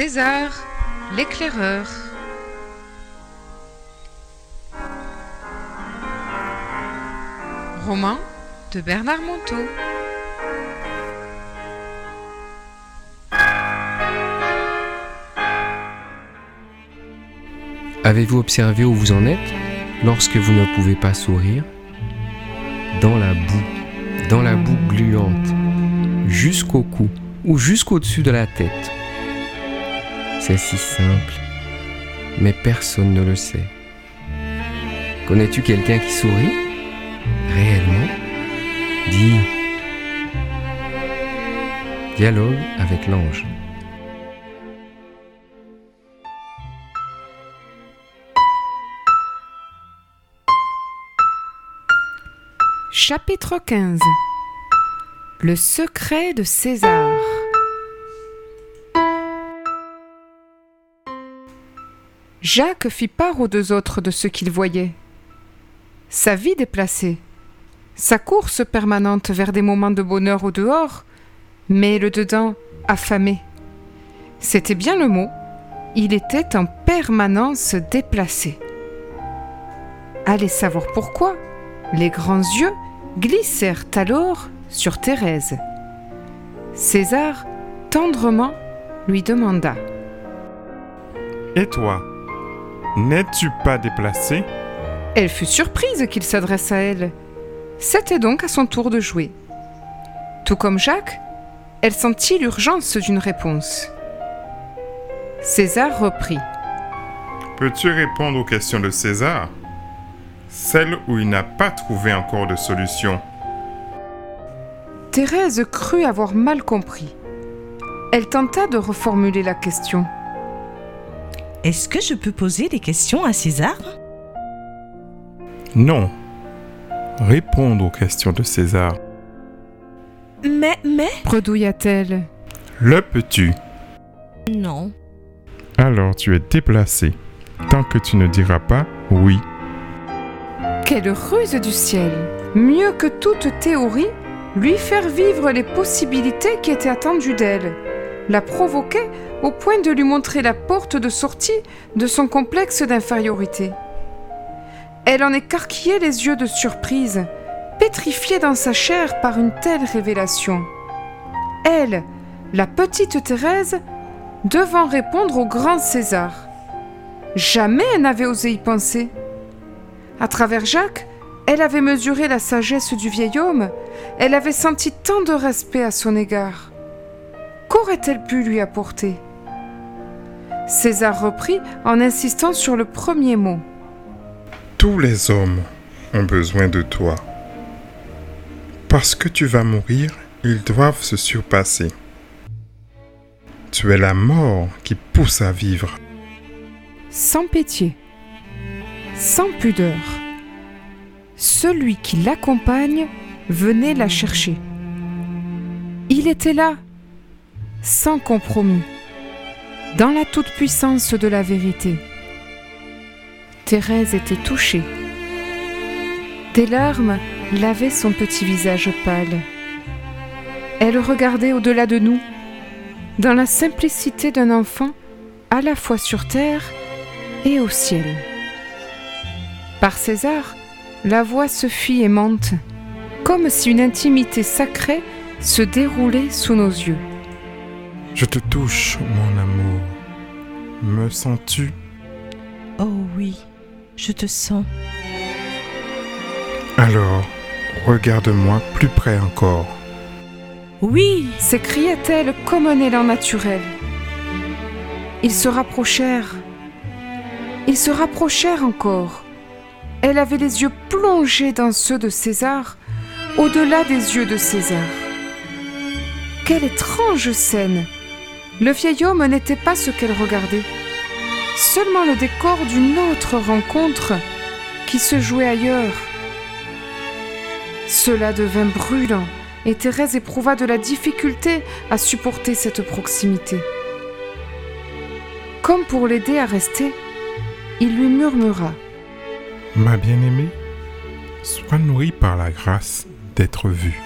César, l'éclaireur. Roman de Bernard Monteau. Avez-vous observé où vous en êtes lorsque vous ne pouvez pas sourire? Dans la boue, dans la boue gluante, jusqu'au cou ou jusqu'au-dessus de la tête. C'est si simple, mais personne ne le sait. Connais-tu quelqu'un qui sourit Réellement? Dis. Dialogue avec l'ange. Chapitre 15 Le secret de César Jacques fit part aux deux autres de ce qu'il voyait. Sa vie déplacée, sa course permanente vers des moments de bonheur au dehors, mais le dedans affamé. C'était bien le mot, il était en permanence déplacé. Allez savoir pourquoi, les grands yeux glissèrent alors sur Thérèse. César, tendrement, lui demanda. Et toi, n'es-tu pas déplacée? Elle fut surprise qu'il s'adresse à elle. C'était donc à son tour de jouer. Tout comme Jacques, elle sentit l'urgence d'une réponse. César reprit. Peux-tu répondre aux questions de César? Celles où il n'a pas trouvé encore de solution. Thérèse crut avoir mal compris. Elle tenta de reformuler la question. Est-ce que je peux poser des questions à César? Non. Répondre aux questions de César. Mais, mais? Bredouilla-t-elle. Le peux-tu? Non. Alors tu es déplacé. Tant que tu ne diras pas oui. Quelle ruse du ciel Mieux que toute théorie, lui faire vivre les possibilités qui étaient attendues d'elle, la provoquer au point de lui montrer la porte de sortie de son complexe d'infériorité. Elle en écarquillait les yeux de surprise, pétrifiée dans sa chair par une telle révélation. Elle, la petite Thérèse, devant répondre au grand César. Jamais elle n'avait osé y penser. À travers Jacques, elle avait mesuré la sagesse du vieil homme, elle avait senti tant de respect à son égard. Qu'aurait-elle pu lui apporter? César reprit en insistant sur le premier mot. Tous les hommes ont besoin de toi. Parce que tu vas mourir, ils doivent se surpasser. Tu es la mort qui pousse à vivre. Sans pitié, sans pudeur, celui qui l'accompagne venait la chercher. Il était là, sans compromis, dans la toute-puissance de la vérité. Thérèse était touchée. Des larmes lavaient son petit visage pâle. Elle regardait au-delà de nous, dans la simplicité d'un enfant à la fois sur terre et au ciel. Par César, la voix se fit aimante, comme si une intimité sacrée se déroulait sous nos yeux. Je te touche, mon amour. Me sens-tu? Oh oui, je te sens. Alors, regarde-moi plus près encore. Oui, s'écria-t-elle comme un élan naturel. Ils se rapprochèrent. Ils se rapprochèrent encore. Elle avait les yeux plongés dans ceux de César, au-delà des yeux de César. Quelle étrange scène Le vieil homme n'était pas ce qu'elle regardait, seulement le décor d'une autre rencontre qui se jouait ailleurs. Cela devint brûlant et Thérèse éprouva de la difficulté à supporter cette proximité. Comme pour l'aider à rester, il lui murmura Ma bien-aimée, sois nourrie par la grâce d'être vue.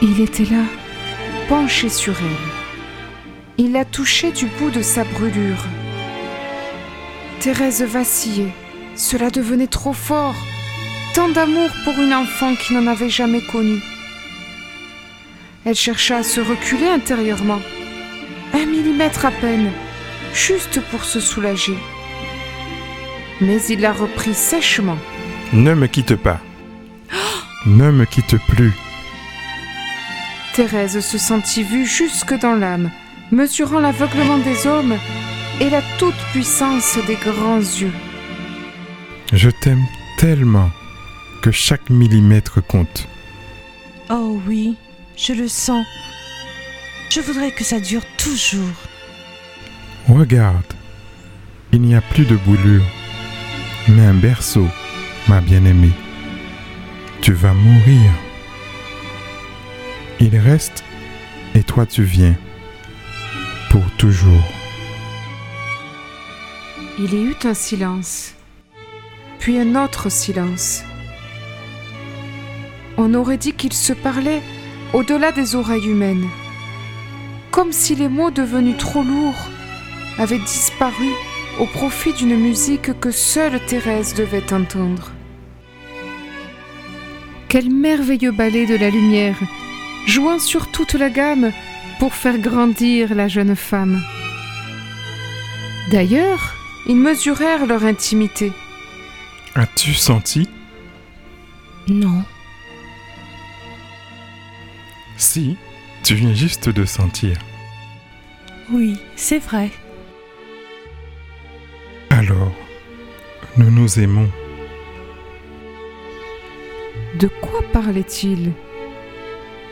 Il était là, penché sur elle. Il la touchait du bout de sa brûlure. Thérèse vacillait. Cela devenait trop fort. Tant d'amour pour une enfant qui n'en avait jamais connu. Elle chercha à se reculer intérieurement. Un millimètre à peine, juste pour se soulager. Mais il la reprit sèchement. Ne me quitte pas. ne me quitte plus. Thérèse se sentit vue jusque dans l'âme, mesurant l'aveuglement des hommes et la toute-puissance des grands yeux. Je t'aime tellement que chaque millimètre compte. Oh oui, je le sens. Je voudrais que ça dure toujours. Regarde, il n'y a plus de boulure, mais un berceau, ma bien-aimée. Tu vas mourir. Il reste et toi tu viens. Toujours. Il y eut un silence, puis un autre silence. On aurait dit qu'ils se parlaient au-delà des oreilles humaines, comme si les mots devenus trop lourds avaient disparu au profit d'une musique que seule Thérèse devait entendre. Quel merveilleux ballet de la lumière, jouant sur toute la gamme pour faire grandir la jeune femme. D'ailleurs, ils mesurèrent leur intimité. As-tu senti? Non. Si, tu viens juste de sentir. Oui, c'est vrai. Alors, nous nous aimons. De quoi parlait-il?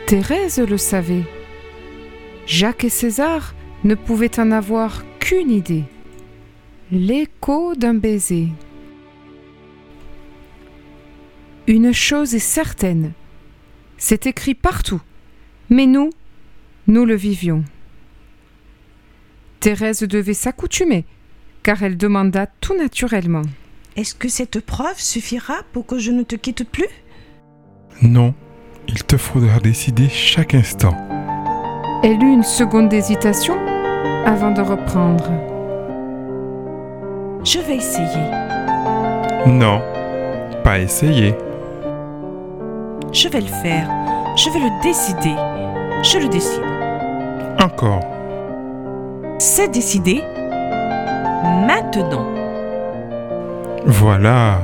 Thérèse le savait. Jacques et César ne pouvaient en avoir qu'une idée. L'écho d'un baiser. Une chose est certaine, c'est écrit partout, mais nous, nous le vivions. Thérèse devait s'accoutumer, car elle demanda tout naturellement. Est-ce que cette preuve suffira pour que je ne te quitte plus? Non, il te faudra décider chaque instant. Elle eut une seconde d'hésitation avant de reprendre. Je vais essayer. Non, pas essayer. Je vais le faire. Je vais le décider. Je le décide. Encore. C'est décidé. Maintenant. Voilà.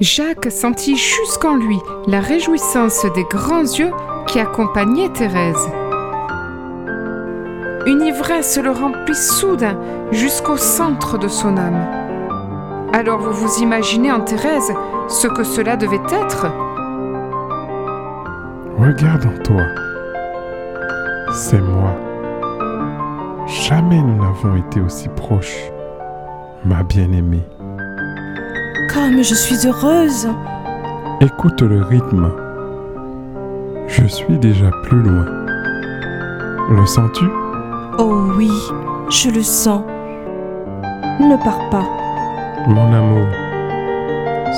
Jacques sentit jusqu'en lui la réjouissance des grands yeux qui accompagnaient Thérèse. Une ivresse le remplit soudain jusqu'au centre de son âme. Alors vous vous imaginez en Thérèse ce que cela devait être? Regarde en toi. C'est moi. Jamais nous n'avons été aussi proches, ma bien-aimée. Comme je suis heureuse. Écoute le rythme. Je suis déjà plus loin. Le sens-tu? Oh oui, je le sens. Ne pars pas. Mon amour,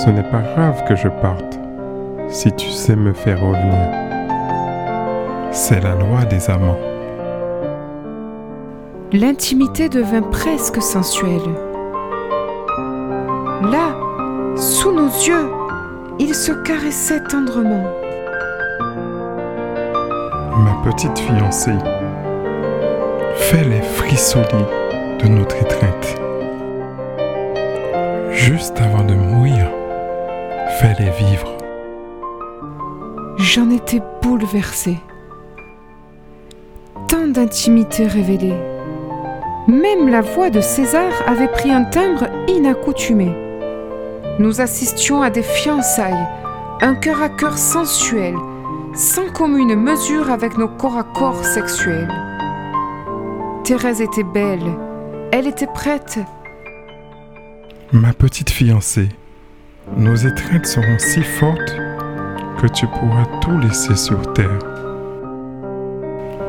ce n'est pas grave que je parte si tu sais me faire revenir. C'est la loi des amants. L'intimité devint presque sensuelle. Là, yeux, ils se caressaient tendrement. Ma petite fiancée, fais-les frissonner de notre étreinte. Juste avant de mourir, fais-les vivre. J'en étais bouleversée. Tant d'intimité révélée. Même la voix de César avait pris un timbre inaccoutumé. Nous assistions à des fiançailles, un cœur à cœur sensuel, sans commune mesure avec nos corps à corps sexuels. Thérèse était belle, elle était prête. Ma petite fiancée, nos étreintes seront si fortes que tu pourras tout laisser sur terre.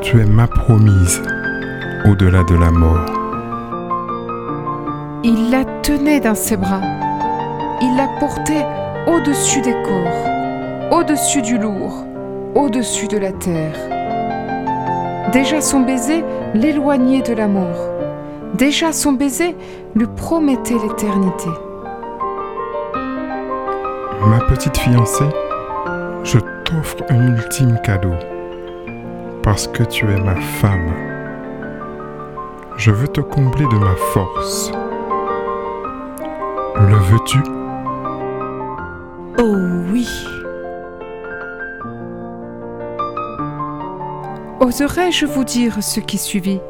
Tu es ma promise au-delà de la mort. Il la tenait dans ses bras. Il la portait au-dessus des corps, au-dessus du lourd, au-dessus de la terre. Déjà son baiser l'éloignait de la mort. Déjà son baiser lui promettait l'éternité. Ma petite fiancée, je t'offre un ultime cadeau. Parce que tu es ma femme. Je veux te combler de ma force. Le veux-tu? Oh oui. Oserais-je vous dire ce qui suivit?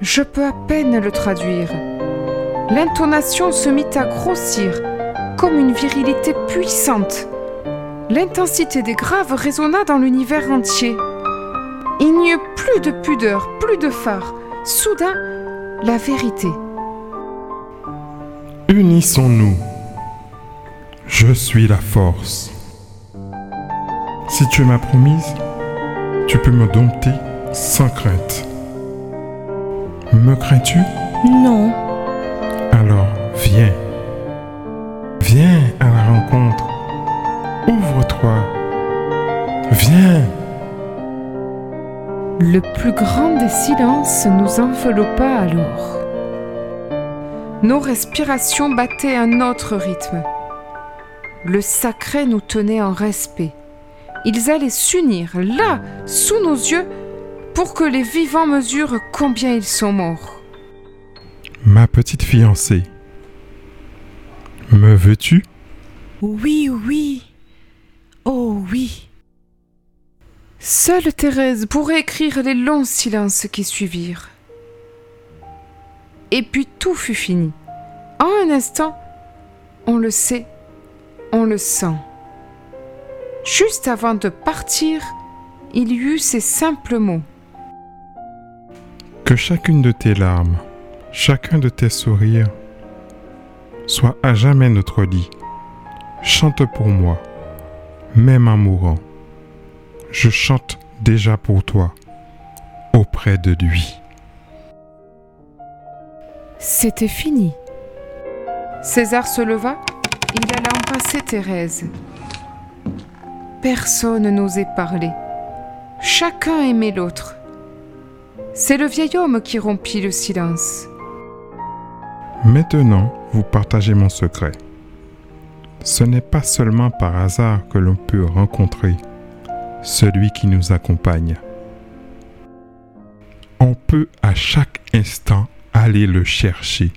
Je peux à peine le traduire. L'intonation se mit à grossir comme une virilité puissante. L'intensité des graves résonna dans l'univers entier. Il n'y eut plus de pudeur, plus de phare. Soudain, la vérité. Unissons-nous. Je suis la force. Si tu es ma promise, tu peux me dompter sans crainte. Me crains-tu? Non. Alors viens. Viens à la rencontre. Ouvre-toi. Viens. Le plus grand des silences nous enveloppa alors. Nos respirations battaient un autre rythme. Le sacré nous tenait en respect. Ils allaient s'unir là, sous nos yeux, pour que les vivants mesurent combien ils sont morts. Ma petite fiancée. Me veux-tu? Oui, oui. Oh oui. Seule Thérèse pourrait écrire les longs silences qui suivirent. Et puis tout fut fini. En un instant, on le sait, on le sent. Juste avant de partir, il y eut ces simples mots. Que chacune de tes larmes, chacun de tes sourires soit à jamais notre lit. Chante pour moi, même en mourant. Je chante déjà pour toi, auprès de lui. C'était fini. César se leva, il alla embrasser Thérèse. Personne n'osait parler. Chacun aimait l'autre. C'est le vieil homme qui rompit le silence. Maintenant, vous partagez mon secret. Ce n'est pas seulement par hasard que l'on peut rencontrer celui qui nous accompagne. On peut à chaque instant aller le chercher